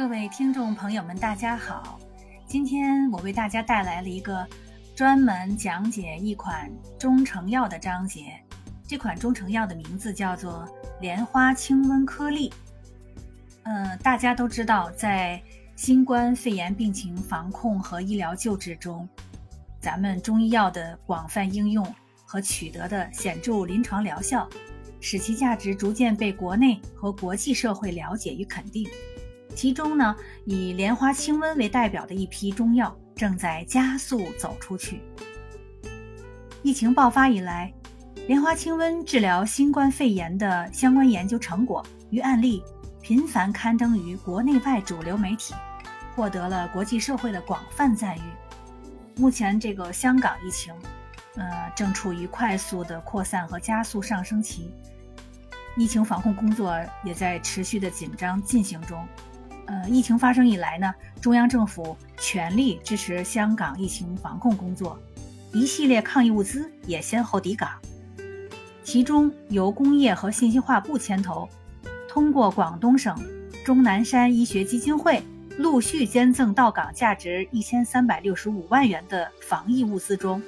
各位听众朋友们，大家好！今天我为大家带来了一个专门讲解一款中成药的章节。这款中成药的名字叫做莲花清瘟颗粒。嗯，大家都知道，在新冠肺炎病情防控和医疗救治中，咱们中医药的广泛应用和取得的显著临床疗效。使其价值逐渐被国内和国际社会了解与肯定。其中呢，以莲花清瘟为代表的一批中药正在加速走出去。疫情爆发以来，莲花清瘟治疗新冠肺炎的相关研究成果与案例频繁刊登于国内外主流媒体，获得了国际社会的广泛赞誉。目前，这个香港疫情。呃，正处于快速的扩散和加速上升期，疫情防控工作也在持续的紧张进行中。呃，疫情发生以来呢，中央政府全力支持香港疫情防控工作，一系列抗疫物资也先后抵港。其中，由工业和信息化部牵头，通过广东省钟南山医学基金会陆续捐赠到港价值一千三百六十五万元的防疫物资中。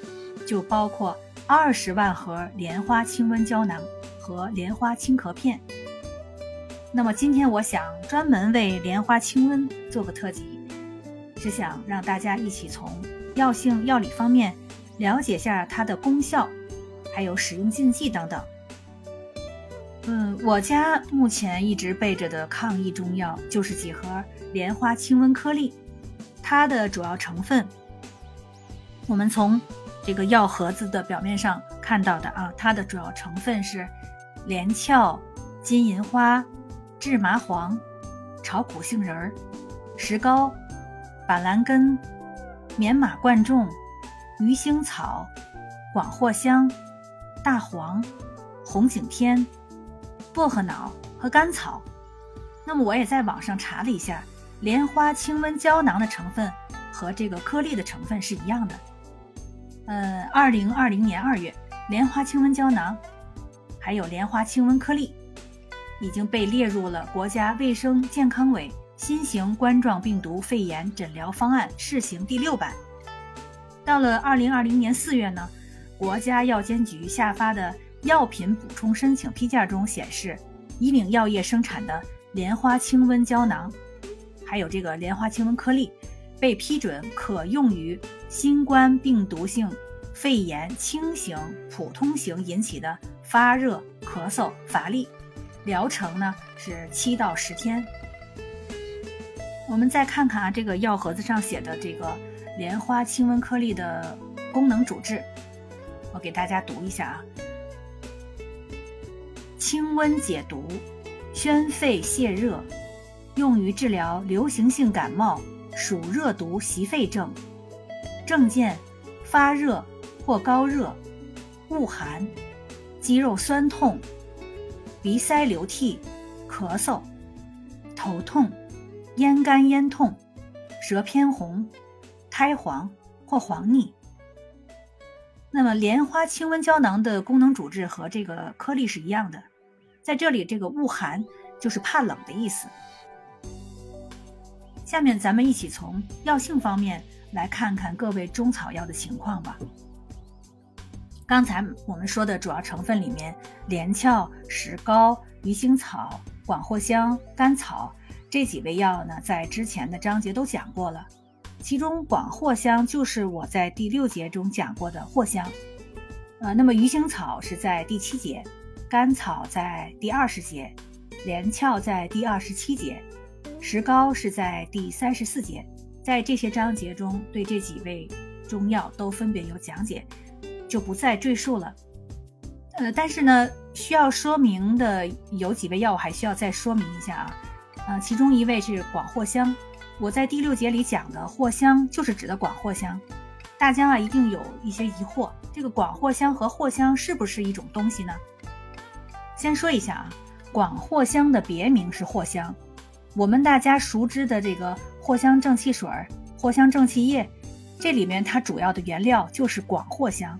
就包括二十万盒莲花清瘟胶囊和莲花清咳片。那么今天我想专门为莲花清瘟做个特辑，是想让大家一起从药性、药理方面了解下它的功效，还有使用禁忌等等。嗯，我家目前一直备着的抗疫中药就是几盒莲花清瘟颗粒，它的主要成分，我们从。这个药盒子的表面上看到的啊，它的主要成分是连翘、金银花、制麻黄、炒苦杏仁儿、石膏、板蓝根、棉马贯众、鱼腥草、广藿香、大黄、红景天、薄荷脑和甘草。那么我也在网上查了一下，莲花清瘟胶囊的成分和这个颗粒的成分是一样的。呃，二零二零年二月，莲花清瘟胶囊，还有莲花清瘟颗粒，已经被列入了国家卫生健康委新型冠状病毒肺炎诊疗方案试行第六版。到了二零二零年四月呢，国家药监局下发的药品补充申请批件中显示，以岭药业生产的莲花清瘟胶囊，还有这个莲花清瘟颗粒。被批准可用于新冠病毒性肺炎轻型、普通型引起的发热、咳嗽、乏力，疗程呢是七到十天。我们再看看啊，这个药盒子上写的这个莲花清瘟颗粒的功能主治，我给大家读一下啊：清瘟解毒，宣肺泄热，用于治疗流行性感冒。属热毒袭肺症，症见发热或高热、恶寒、肌肉酸痛、鼻塞流涕、咳嗽、头痛、咽干咽痛、舌偏红、苔黄或黄腻。那么莲花清瘟胶囊的功能主治和这个颗粒是一样的，在这里这个恶寒就是怕冷的意思。下面咱们一起从药性方面来看看各位中草药的情况吧。刚才我们说的主要成分里面，连翘、石膏、鱼腥草、广藿香、甘草这几味药呢，在之前的章节都讲过了。其中广藿香就是我在第六节中讲过的藿香，呃，那么鱼腥草是在第七节，甘草在第二十节，连翘在第二十七节。石膏是在第三十四节，在这些章节中对这几味中药都分别有讲解，就不再赘述了。呃，但是呢，需要说明的有几味药，我还需要再说明一下啊。呃，其中一味是广藿香，我在第六节里讲的藿香就是指的广藿香。大家啊，一定有一些疑惑，这个广藿香和藿香是不是一种东西呢？先说一下啊，广藿香的别名是藿香。我们大家熟知的这个藿香正气水、藿香正气液，这里面它主要的原料就是广藿香，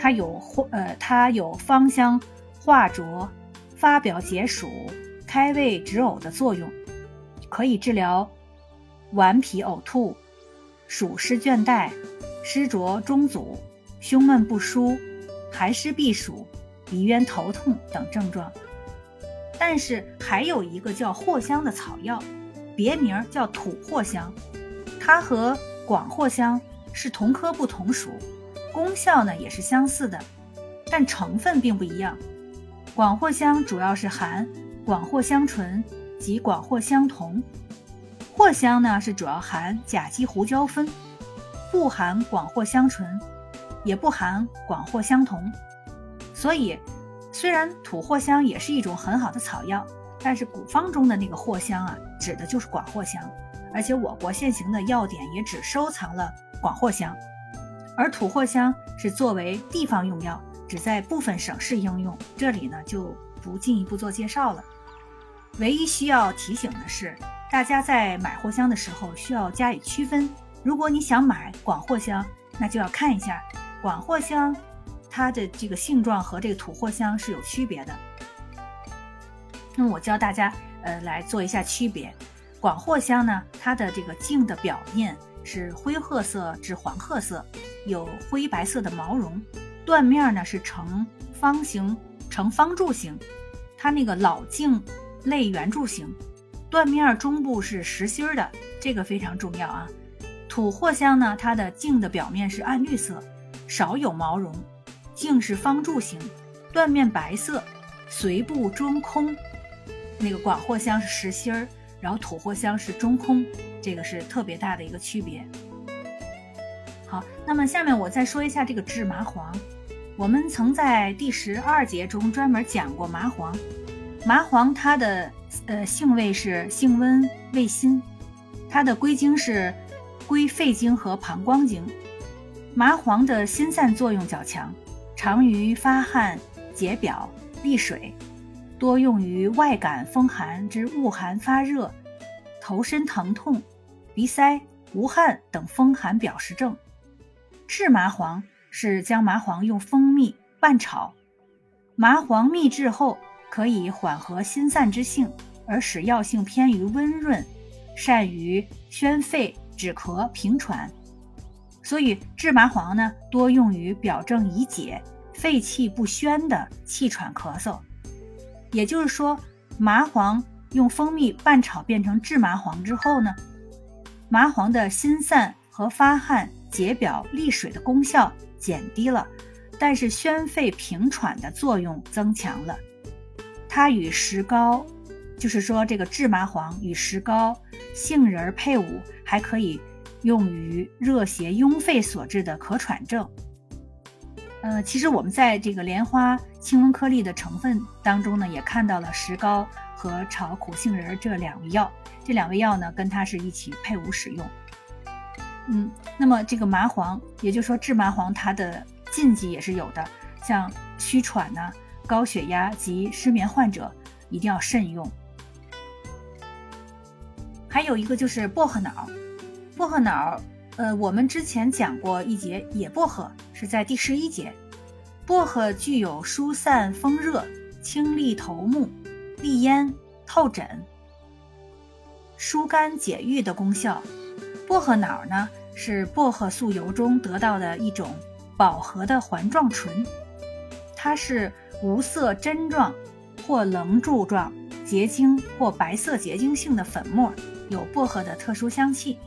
它有藿呃，它有芳香、化浊、发表解暑、开胃止呕的作用。可以治疗顽皮呕吐、暑湿倦怠、湿浊中阻、胸闷不舒、寒湿避暑、鼻渊头痛等症状。但是还有一个叫藿香的草药，别名叫土藿香，它和广藿香是同科不同属，功效呢也是相似的，但成分并不一样。广藿香主要是含广藿香醇及广藿香酮，藿香呢是主要含甲基胡椒酚，不含广藿香醇，也不含广藿香酮，所以。虽然土藿香也是一种很好的草药，但是古方中的那个藿香啊，指的就是广藿香，而且我国现行的药典也只收藏了广藿香，而土藿香是作为地方用药，只在部分省市应用，这里呢就不进一步做介绍了。唯一需要提醒的是，大家在买藿香的时候需要加以区分。如果你想买广藿香，那就要看一下广藿香。它的这个性状和这个土藿香是有区别的。那么我教大家，呃，来做一下区别。广藿香呢，它的这个茎的表面是灰褐色至黄褐色，有灰白色的毛绒，断面呢是呈方形、呈方柱形。它那个老茎类圆柱形，断面中部是实心儿的，这个非常重要啊。土藿香呢，它的茎的表面是暗绿色，少有毛绒。茎是方柱形，断面白色，髓部中空。那个广藿香是实心儿，然后土藿香是中空，这个是特别大的一个区别。好，那么下面我再说一下这个治麻黄。我们曾在第十二节中专门讲过麻黄。麻黄它的呃性味是性温味辛，它的归经是归肺经和膀胱经。麻黄的辛散作用较强。常于发汗、解表、利水，多用于外感风寒之恶寒发热、头身疼痛、鼻塞、无汗等风寒表实症。制麻黄是将麻黄用蜂蜜拌炒，麻黄秘制后可以缓和心散之性，而使药性偏于温润，善于宣肺止咳平喘。所以治麻黄呢，多用于表证已解、肺气不宣的气喘咳嗽。也就是说，麻黄用蜂蜜拌炒变成制麻黄之后呢，麻黄的辛散和发汗、解表、利水的功效减低了，但是宣肺平喘的作用增强了。它与石膏，就是说这个制麻黄与石膏、杏仁配伍，还可以。用于热邪壅肺所致的咳喘症。呃，其实我们在这个莲花清瘟颗粒的成分当中呢，也看到了石膏和炒苦杏仁这两味药。这两味药呢，跟它是一起配伍使用。嗯，那么这个麻黄，也就是说治麻黄，它的禁忌也是有的，像虚喘呢、高血压及失眠患者一定要慎用。还有一个就是薄荷脑。薄荷脑，呃，我们之前讲过一节野薄荷，是在第十一节。薄荷具有疏散风热、清利头目、利咽、透疹、疏肝解郁的功效。薄荷脑呢，是薄荷素油中得到的一种饱和的环状醇，它是无色针状或棱柱状结晶或白色结晶性的粉末，有薄荷的特殊香气。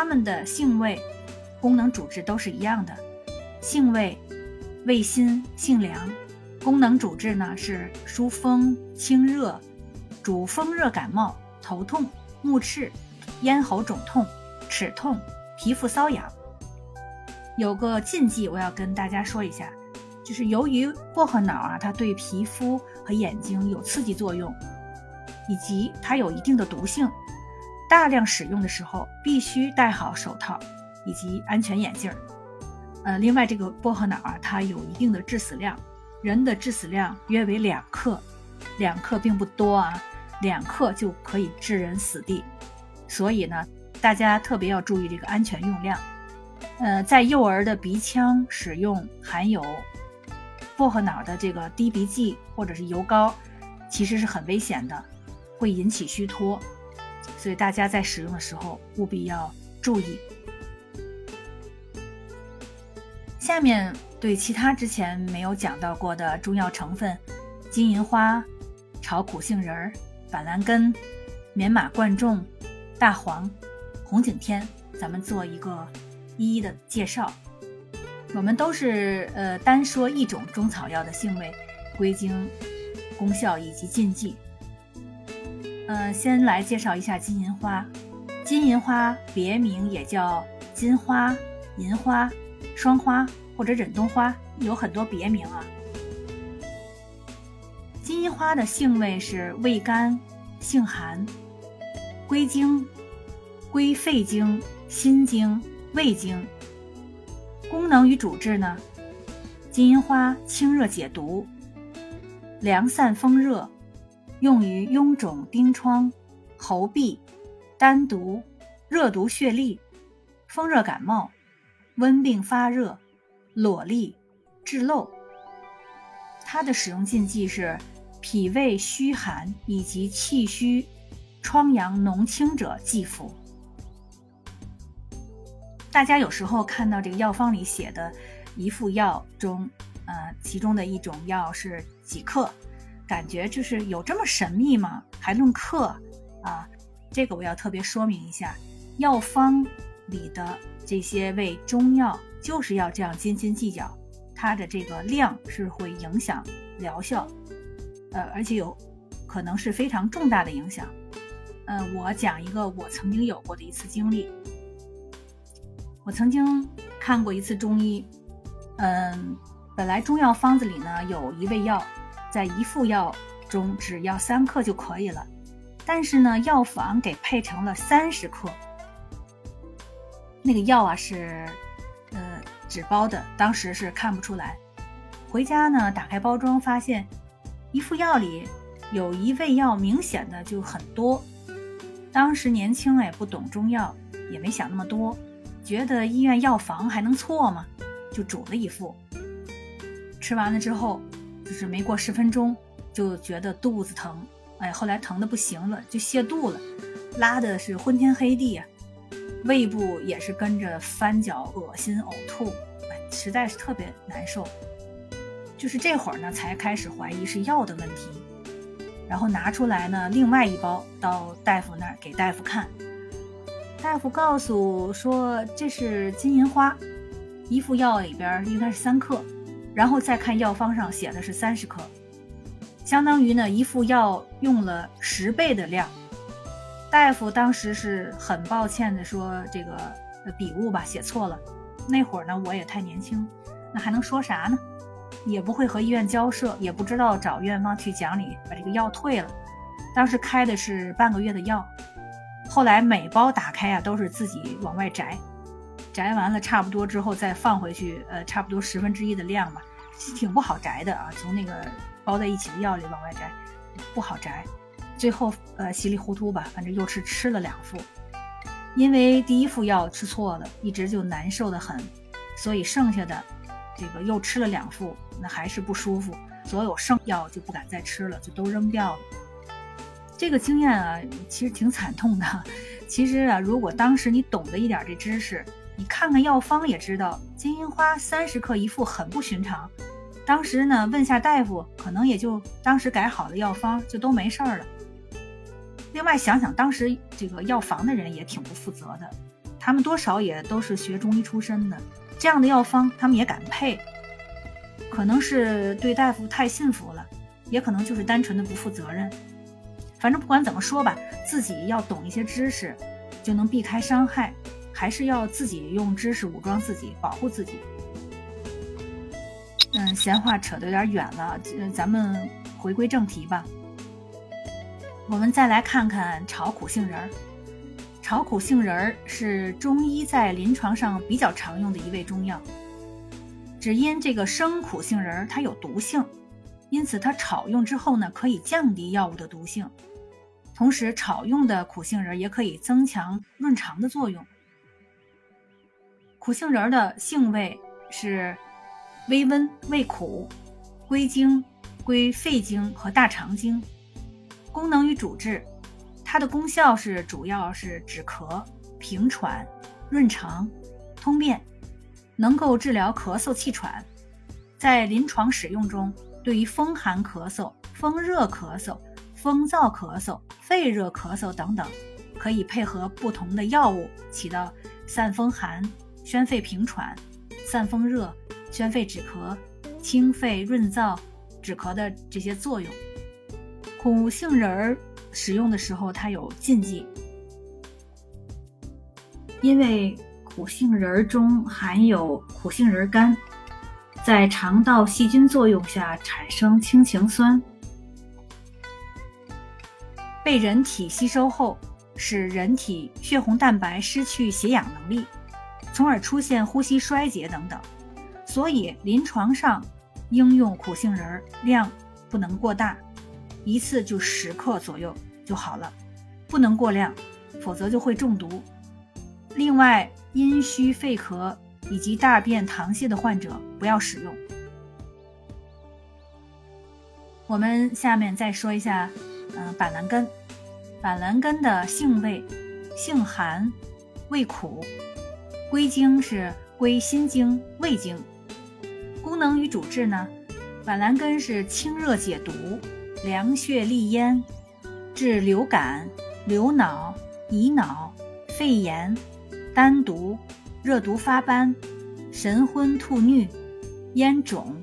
它们的性味、功能主治都是一样的，性味味辛性凉，功能主治呢是疏风清热，主风热感冒、头痛、目赤、咽喉肿痛、齿痛、皮肤瘙痒。有个禁忌我要跟大家说一下，就是由于薄荷脑啊，它对皮肤和眼睛有刺激作用，以及它有一定的毒性。大量使用的时候必须戴好手套以及安全眼镜儿。呃，另外这个薄荷脑啊，它有一定的致死量，人的致死量约为两克，两克并不多啊，两克就可以致人死地。所以呢，大家特别要注意这个安全用量。呃，在幼儿的鼻腔使用含有薄荷脑的这个滴鼻剂或者是油膏，其实是很危险的，会引起虚脱。所以大家在使用的时候务必要注意。下面对其他之前没有讲到过的中药成分，金银花、炒苦杏仁、板蓝根、棉马贯众、大黄、红景天，咱们做一个一一的介绍。我们都是呃单说一种中草药的性味、归经、功效以及禁忌。呃，先来介绍一下金银花。金银花别名也叫金花、银花、双花或者忍冬花，有很多别名啊。金银花的性味是味甘、性寒，归经归肺经、心经、胃经。功能与主治呢？金银花清热解毒，凉散风热，用于臃肿疔疮、喉痹、丹毒、热毒血痢、风热感冒、温病发热、裸痢、治漏。它的使用禁忌是脾胃虚寒以及气虚、疮疡脓清者忌服。大家有时候看到这个药方里写的一副药中，呃，其中的一种药是几克，感觉就是有这么神秘吗？还论克啊？这个我要特别说明一下，药方里的这些味中药就是要这样斤斤计较，它的这个量是会影响疗效，呃，而且有可能是非常重大的影响。呃，我讲一个我曾经有过的一次经历。我曾经看过一次中医，嗯，本来中药方子里呢有一味药，在一副药中只要三克就可以了，但是呢药房给配成了三十克。那个药啊是，呃纸包的，当时是看不出来。回家呢打开包装，发现一副药里有一味药明显的就很多。当时年轻也不懂中药，也没想那么多。觉得医院药房还能错吗？就煮了一副。吃完了之后，就是没过十分钟，就觉得肚子疼。哎，后来疼的不行了，就泻肚了，拉的是昏天黑地啊，胃部也是跟着翻搅、恶心、呕吐，哎，实在是特别难受。就是这会儿呢，才开始怀疑是药的问题，然后拿出来呢，另外一包到大夫那儿给大夫看。大夫告诉说这是金银花，一副药里边应该是三克，然后再看药方上写的是三十克，相当于呢一副药用了十倍的量。大夫当时是很抱歉的说这个笔误吧写错了。那会儿呢我也太年轻，那还能说啥呢？也不会和医院交涉，也不知道找院方去讲理把这个药退了。当时开的是半个月的药。后来每包打开啊，都是自己往外摘，摘完了差不多之后再放回去，呃，差不多十分之一的量吧，挺不好摘的啊。从那个包在一起的药里往外摘，不好摘。最后呃稀里糊涂吧，反正又是吃了两副，因为第一副药吃错了，一直就难受的很，所以剩下的这个又吃了两副，那还是不舒服，所有剩药就不敢再吃了，就都扔掉了。这个经验啊，其实挺惨痛的。其实啊，如果当时你懂得一点这知识，你看看药方也知道，金银花三十克一副很不寻常。当时呢，问下大夫，可能也就当时改好了药方，就都没事儿了。另外想想，当时这个药房的人也挺不负责的，他们多少也都是学中医出身的，这样的药方他们也敢配，可能是对大夫太信服了，也可能就是单纯的不负责任。反正不管怎么说吧，自己要懂一些知识，就能避开伤害。还是要自己用知识武装自己，保护自己。嗯，闲话扯得有点远了，咱们回归正题吧。我们再来看看炒苦杏仁儿。炒苦杏仁儿是中医在临床上比较常用的一味中药，只因这个生苦杏仁儿它有毒性，因此它炒用之后呢，可以降低药物的毒性。同时，炒用的苦杏仁儿也可以增强润肠的作用。苦杏仁的性味是微温、味苦，归经归肺经和大肠经。功能与主治，它的功效是主要是止咳、平喘、润肠、通便，能够治疗咳嗽、气喘。在临床使用中，对于风寒咳嗽、风热咳嗽、风燥咳嗽、肺热咳嗽等等，可以配合不同的药物，起到散风寒、宣肺平喘、散风热、宣肺止咳、清肺润燥、止咳的这些作用。苦杏仁儿使用的时候，它有禁忌，因为苦杏仁儿中含有苦杏仁苷。在肠道细菌作用下产生氢氰酸，被人体吸收后，使人体血红蛋白失去携氧能力，从而出现呼吸衰竭等等。所以临床上应用苦杏仁儿量不能过大，一次就十克左右就好了，不能过量，否则就会中毒。另外，阴虚肺咳。以及大便溏泻的患者不要使用。我们下面再说一下，嗯，板蓝根。板蓝根的性味，性寒，味苦，归经是归心经、胃经。功能与主治呢，板蓝根是清热解毒、凉血利咽，治流感、流脑、乙脑、肺炎、丹毒。热毒发斑、神昏吐衄、咽肿、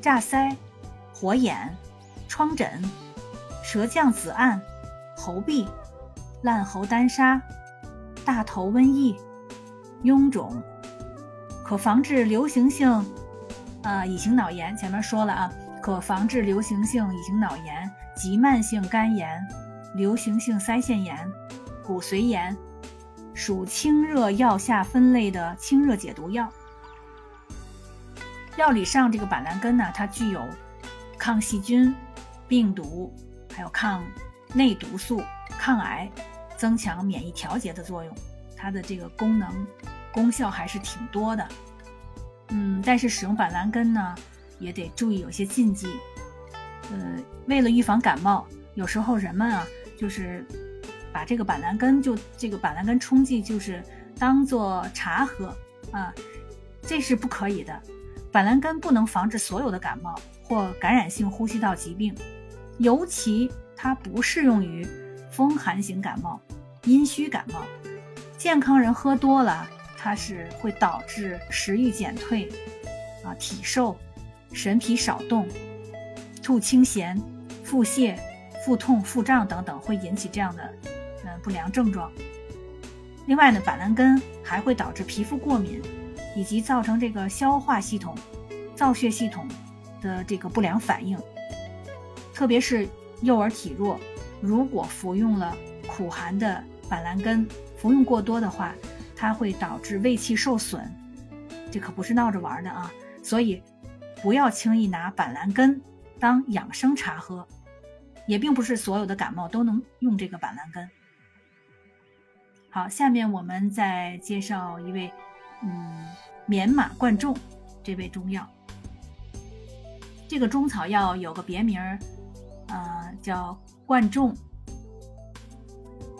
炸腮、火眼、疮疹、舌降紫暗、喉痹、烂喉丹砂、大头瘟疫、臃肿，可防治流行性啊乙型脑炎。前面说了啊，可防治流行性乙型脑炎、急慢性肝炎、流行性腮腺炎、骨髓炎。属清热药下分类的清热解毒药。药理上，这个板蓝根呢，它具有抗细菌、病毒，还有抗内毒素、抗癌、增强免疫调节的作用。它的这个功能功效还是挺多的。嗯，但是使用板蓝根呢，也得注意有些禁忌。呃，为了预防感冒，有时候人们啊，就是。把这个板蓝根就这个板蓝根冲剂就是当做茶喝啊，这是不可以的。板蓝根不能防治所有的感冒或感染性呼吸道疾病，尤其它不适用于风寒型感冒、阴虚感冒。健康人喝多了，它是会导致食欲减退啊、体瘦、神疲少动、吐清涎、腹泻、腹痛、腹胀等等，会引起这样的嗯。不良症状。另外呢，板蓝根还会导致皮肤过敏，以及造成这个消化系统、造血系统的这个不良反应。特别是幼儿体弱，如果服用了苦寒的板蓝根，服用过多的话，它会导致胃气受损。这可不是闹着玩的啊！所以不要轻易拿板蓝根当养生茶喝，也并不是所有的感冒都能用这个板蓝根。好，下面我们再介绍一位，嗯，棉马贯众这味中药。这个中草药有个别名儿，呃，叫贯众。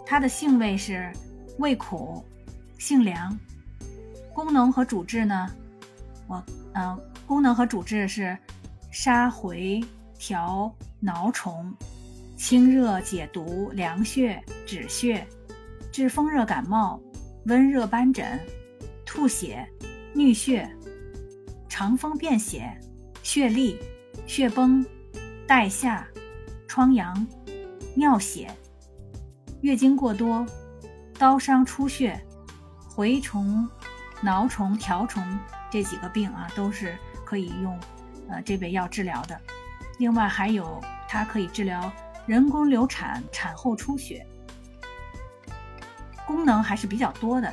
它的性味是味苦，性凉。功能和主治呢，我，嗯，功能和主治是杀回、调脑虫、清热解毒、凉血止血。治风热感冒、温热斑疹、吐血、衄血、肠风便血、血痢、血崩、带下、疮疡、尿血、月经过多、刀伤出血、蛔虫、挠虫、条虫这几个病啊，都是可以用呃这味药治疗的。另外还有，它可以治疗人工流产、产后出血。功能还是比较多的，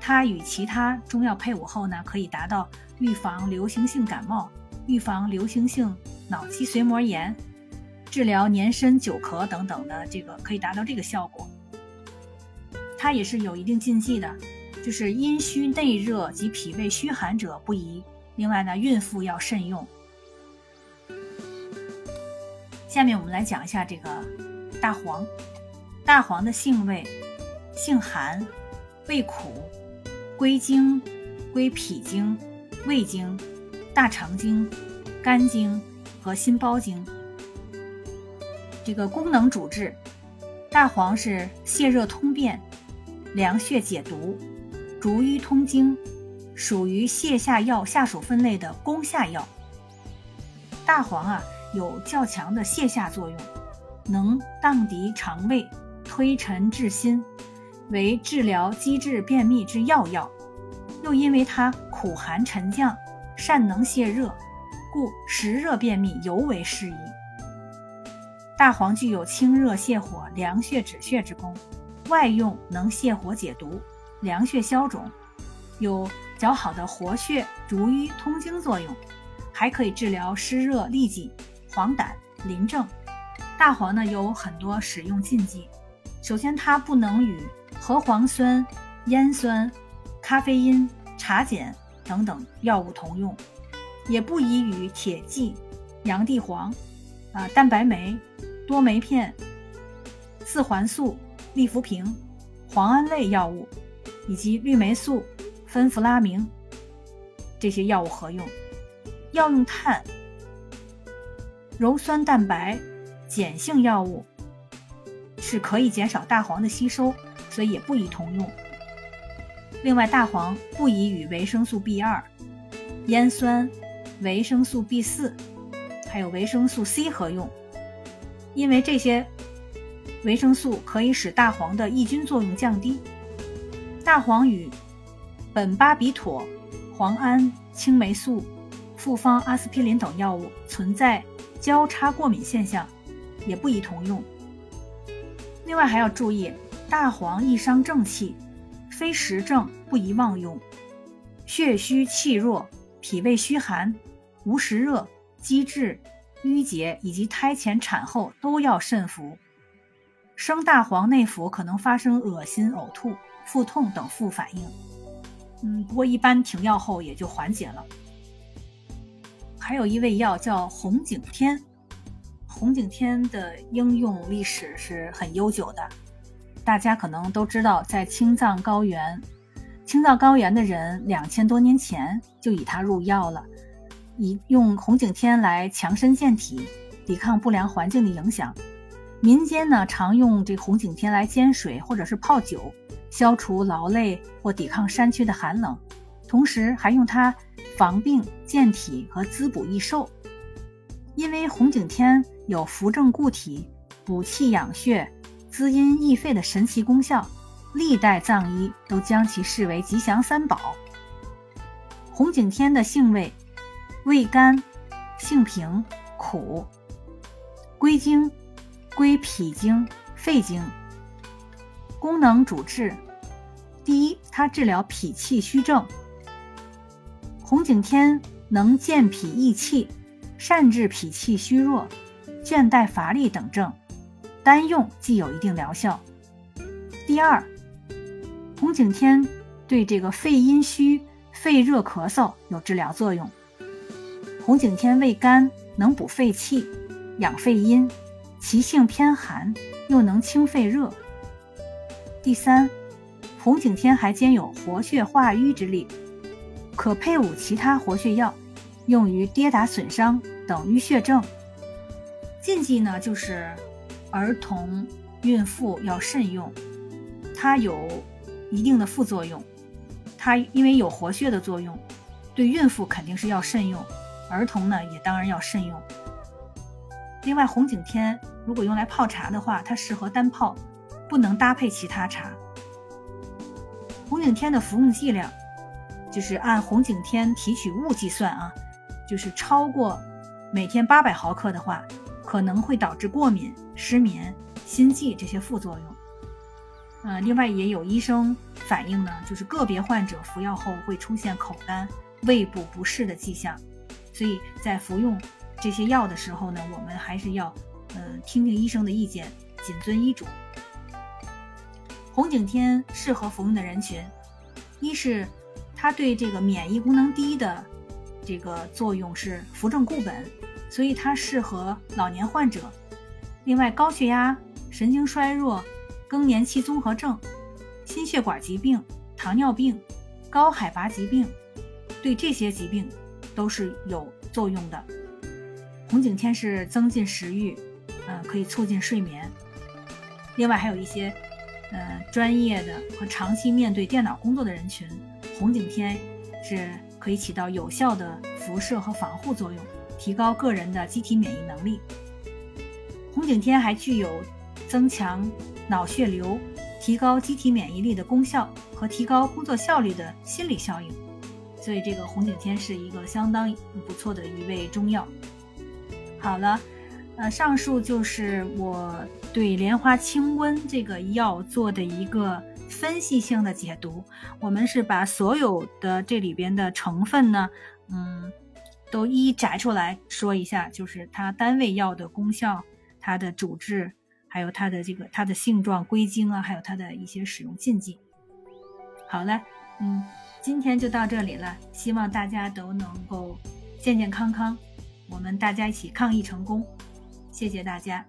它与其他中药配伍后呢，可以达到预防流行性感冒、预防流行性脑脊髓膜炎、治疗年深久咳等等的这个，可以达到这个效果。它也是有一定禁忌的，就是阴虚内热及脾胃虚寒者不宜。另外呢，孕妇要慎用。下面我们来讲一下这个大黄。大黄的性味，性寒，味苦，归经归脾经、胃经、大肠经、肝经和心包经。这个功能主治，大黄是泻热通便、凉血解毒、逐瘀通经，属于泻下药下属分类的攻下药。大黄啊，有较强的泻下作用，能荡涤肠胃。推陈至新，为治疗积滞便秘之要药。又因为它苦寒沉降，善能泻热，故实热便秘尤为适宜。大黄具有清热泻火、凉血止血之功，外用能泻火解毒、凉血消肿，有较好的活血、逐瘀、通经作用，还可以治疗湿热痢疾、黄疸、淋症。大黄呢有很多使用禁忌。首先，它不能与核黄酸、烟酸、咖啡因、茶碱等等药物同用，也不宜与铁剂、洋地黄、啊蛋白酶、多酶片、四环素、利福平、磺胺类药物以及氯霉素、芬弗拉明这些药物合用。要用碳、鞣酸蛋白、碱性药物。是可以减少大黄的吸收，所以也不宜同用。另外，大黄不宜与维生素 B 二、烟酸、维生素 B 四，还有维生素 C 合用，因为这些维生素可以使大黄的抑菌作用降低。大黄与苯巴比妥、磺胺、青霉素、复方阿司匹林等药物存在交叉过敏现象，也不宜同用。另外还要注意，大黄易伤正气，非实症不宜妄用。血虚气弱、脾胃虚寒、无实热、积滞、淤结以及胎前产后都要慎服。生大黄内服可能发生恶心、呕吐、腹痛等副反应。嗯，不过一般停药后也就缓解了。还有一味药叫红景天。红景天的应用历史是很悠久的，大家可能都知道，在青藏高原，青藏高原的人两千多年前就以它入药了，以用红景天来强身健体，抵抗不良环境的影响。民间呢常用这红景天来煎水或者是泡酒，消除劳累或抵抗山区的寒冷，同时还用它防病健体和滋补益寿。因为红景天有扶正固体、补气养血、滋阴益肺的神奇功效，历代藏医都将其视为吉祥三宝。红景天的性味，味甘，性平，苦，归经，归脾经、肺经。功能主治，第一，它治疗脾气虚症。红景天能健脾益气。善治脾气虚弱、倦怠乏力等症，单用既有一定疗效。第二，红景天对这个肺阴虚、肺热咳嗽有治疗作用。红景天味甘，能补肺气、养肺阴，其性偏寒，又能清肺热。第三，红景天还兼有活血化瘀之力，可配伍其他活血药。用于跌打损伤等淤血症。禁忌呢，就是儿童、孕妇要慎用，它有一定的副作用。它因为有活血的作用，对孕妇肯定是要慎用，儿童呢也当然要慎用。另外，红景天如果用来泡茶的话，它适合单泡，不能搭配其他茶。红景天的服用剂量，就是按红景天提取物计算啊。就是超过每天八百毫克的话，可能会导致过敏、失眠、心悸这些副作用。呃，另外也有医生反映呢，就是个别患者服药后会出现口干、胃部不适的迹象，所以在服用这些药的时候呢，我们还是要呃听听医生的意见，谨遵医嘱。红景天适合服用的人群，一是它对这个免疫功能低的。这个作用是扶正固本，所以它适合老年患者。另外，高血压、神经衰弱、更年期综合症、心血管疾病、糖尿病、高海拔疾病，对这些疾病都是有作用的。红景天是增进食欲，嗯，可以促进睡眠。另外还有一些，呃，专业的和长期面对电脑工作的人群，红景天是可以起到有效的辐射和防护作用，提高个人的机体免疫能力。红景天还具有增强脑血流、提高机体免疫力的功效和提高工作效率的心理效应，所以这个红景天是一个相当不错的一味中药。好了，呃，上述就是我对莲花清瘟这个药做的一个分析性的解读。我们是把所有的这里边的成分呢，嗯，都一一摘出来说一下，就是它单味药的功效。它的主治，还有它的这个它的性状归经啊，还有它的一些使用禁忌。好了，嗯，今天就到这里了，希望大家都能够健健康康，我们大家一起抗疫成功，谢谢大家。